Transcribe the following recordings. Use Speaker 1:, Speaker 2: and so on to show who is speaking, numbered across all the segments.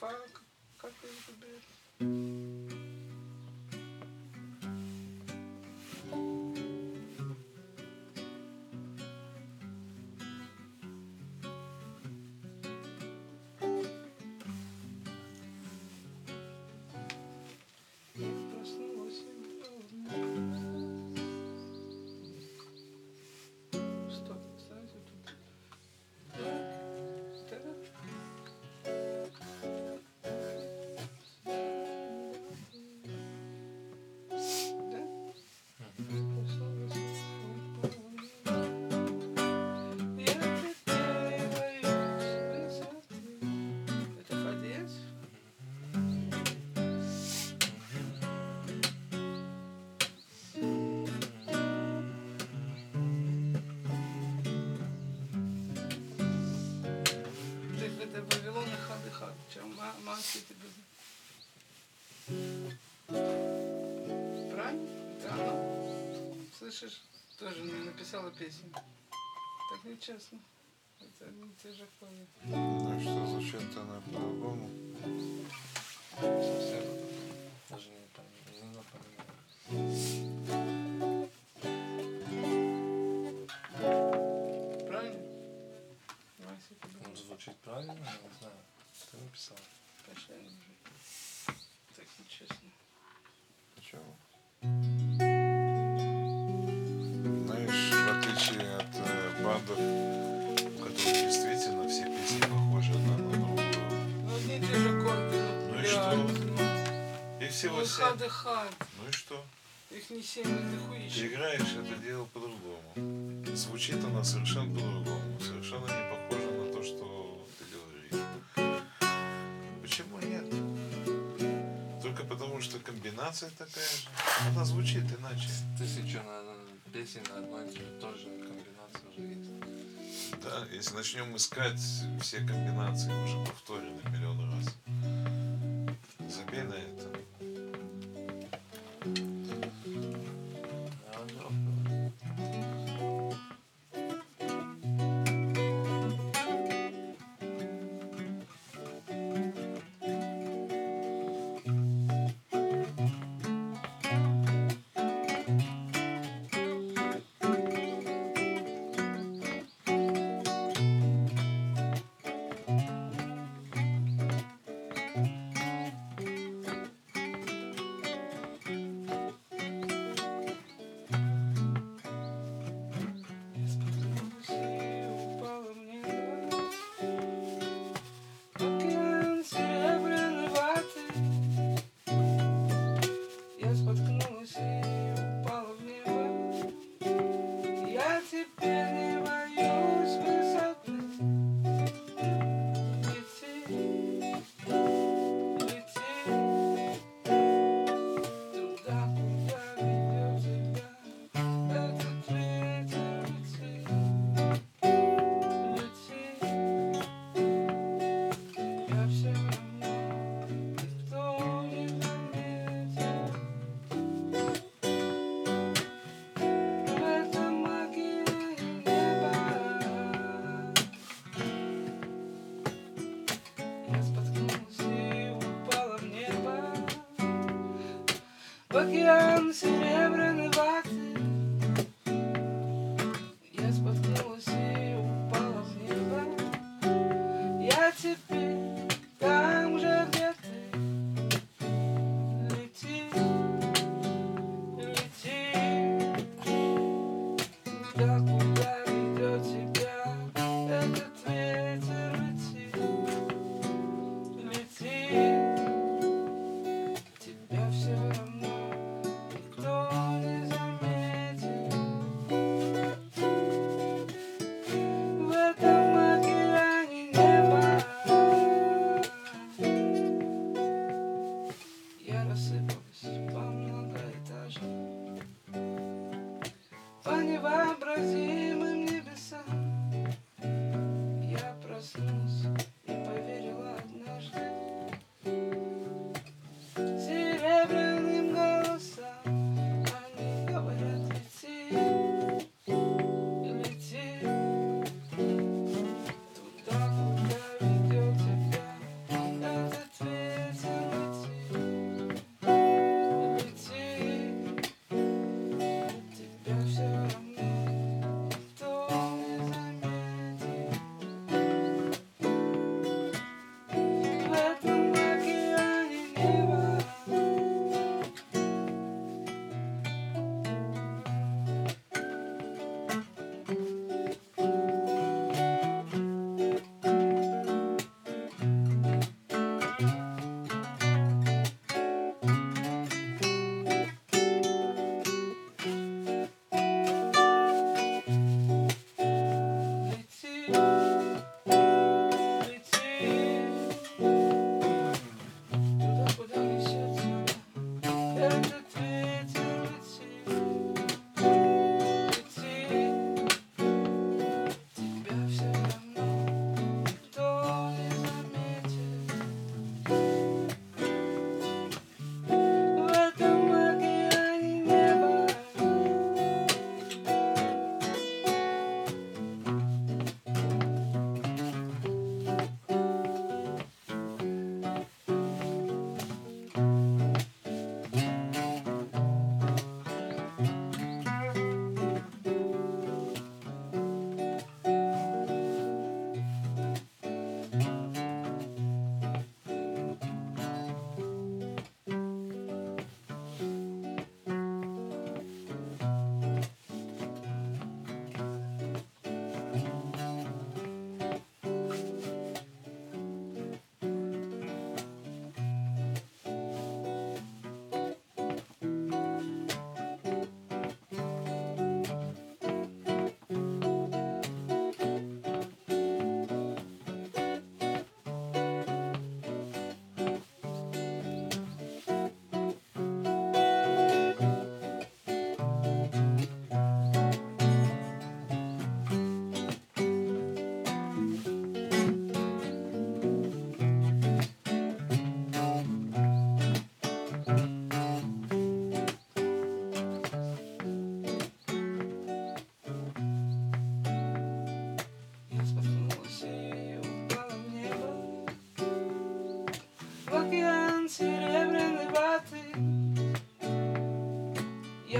Speaker 1: к- как ее выбирать? Слышишь? Тоже мне написала песню. Так нечестно. Это не те же клавы.
Speaker 2: Ну и что, звучит она по-другому?
Speaker 3: Совсем даже не пом- не напоминаю.
Speaker 1: Правильно?
Speaker 3: Ну, звучит правильно, я не знаю. Ты написал.
Speaker 1: Пошли уже. Так нечестно.
Speaker 2: Почему? Бандов, у которых действительно все песни похожи одна на другую,
Speaker 1: Ну и.
Speaker 2: Ну и что?
Speaker 1: ну.
Speaker 2: их всего
Speaker 1: Ну,
Speaker 2: семь.
Speaker 1: и.
Speaker 2: Ну и что?
Speaker 1: Их не семь, это
Speaker 2: Ты
Speaker 1: хуище.
Speaker 2: играешь это дело по-другому. Звучит она совершенно по-другому, совершенно не похожа на то, что ты говоришь. Почему нет? Только потому, что комбинация такая же. Она звучит иначе.
Speaker 3: Тысяча на, на песен на одной и той же
Speaker 2: Да, если начнем искать все комбинации уже повторены миллион раз. Забей на это.
Speaker 1: В океан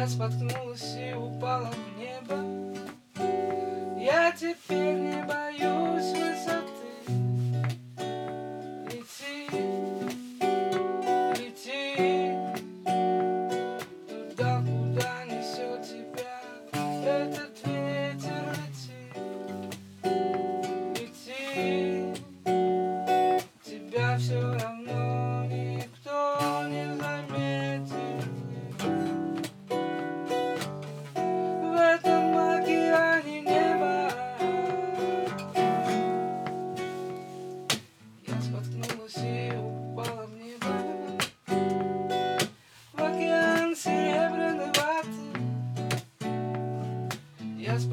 Speaker 1: споткнулась и упала в небо. Я теперь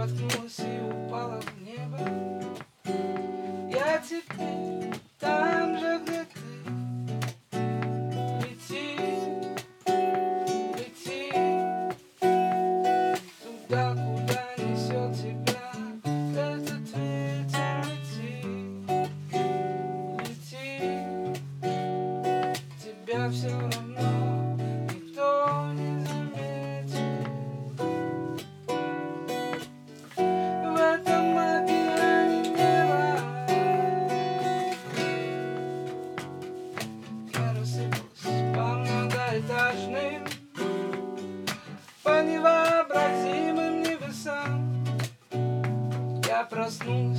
Speaker 1: patrocínio, palavra. проснулся.